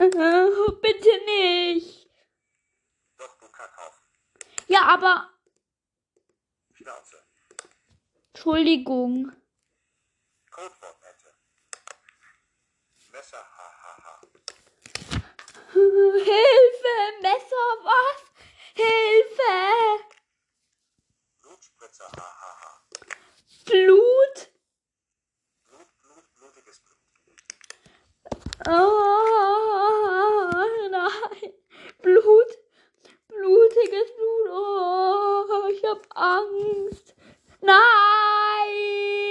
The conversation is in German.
Äh, bitte nicht. Doch, du Kackhaufen. Ja, aber. Schnauze. Entschuldigung. Codewort-Ente. Messer, hahaha. Hilfe, Messer, was? Hilfe! Blutspritzer, hahaha. Blut? Blut, Blut, blutiges Blut. Oh. blutiges Blut. Oh, ich hab Angst. Nein!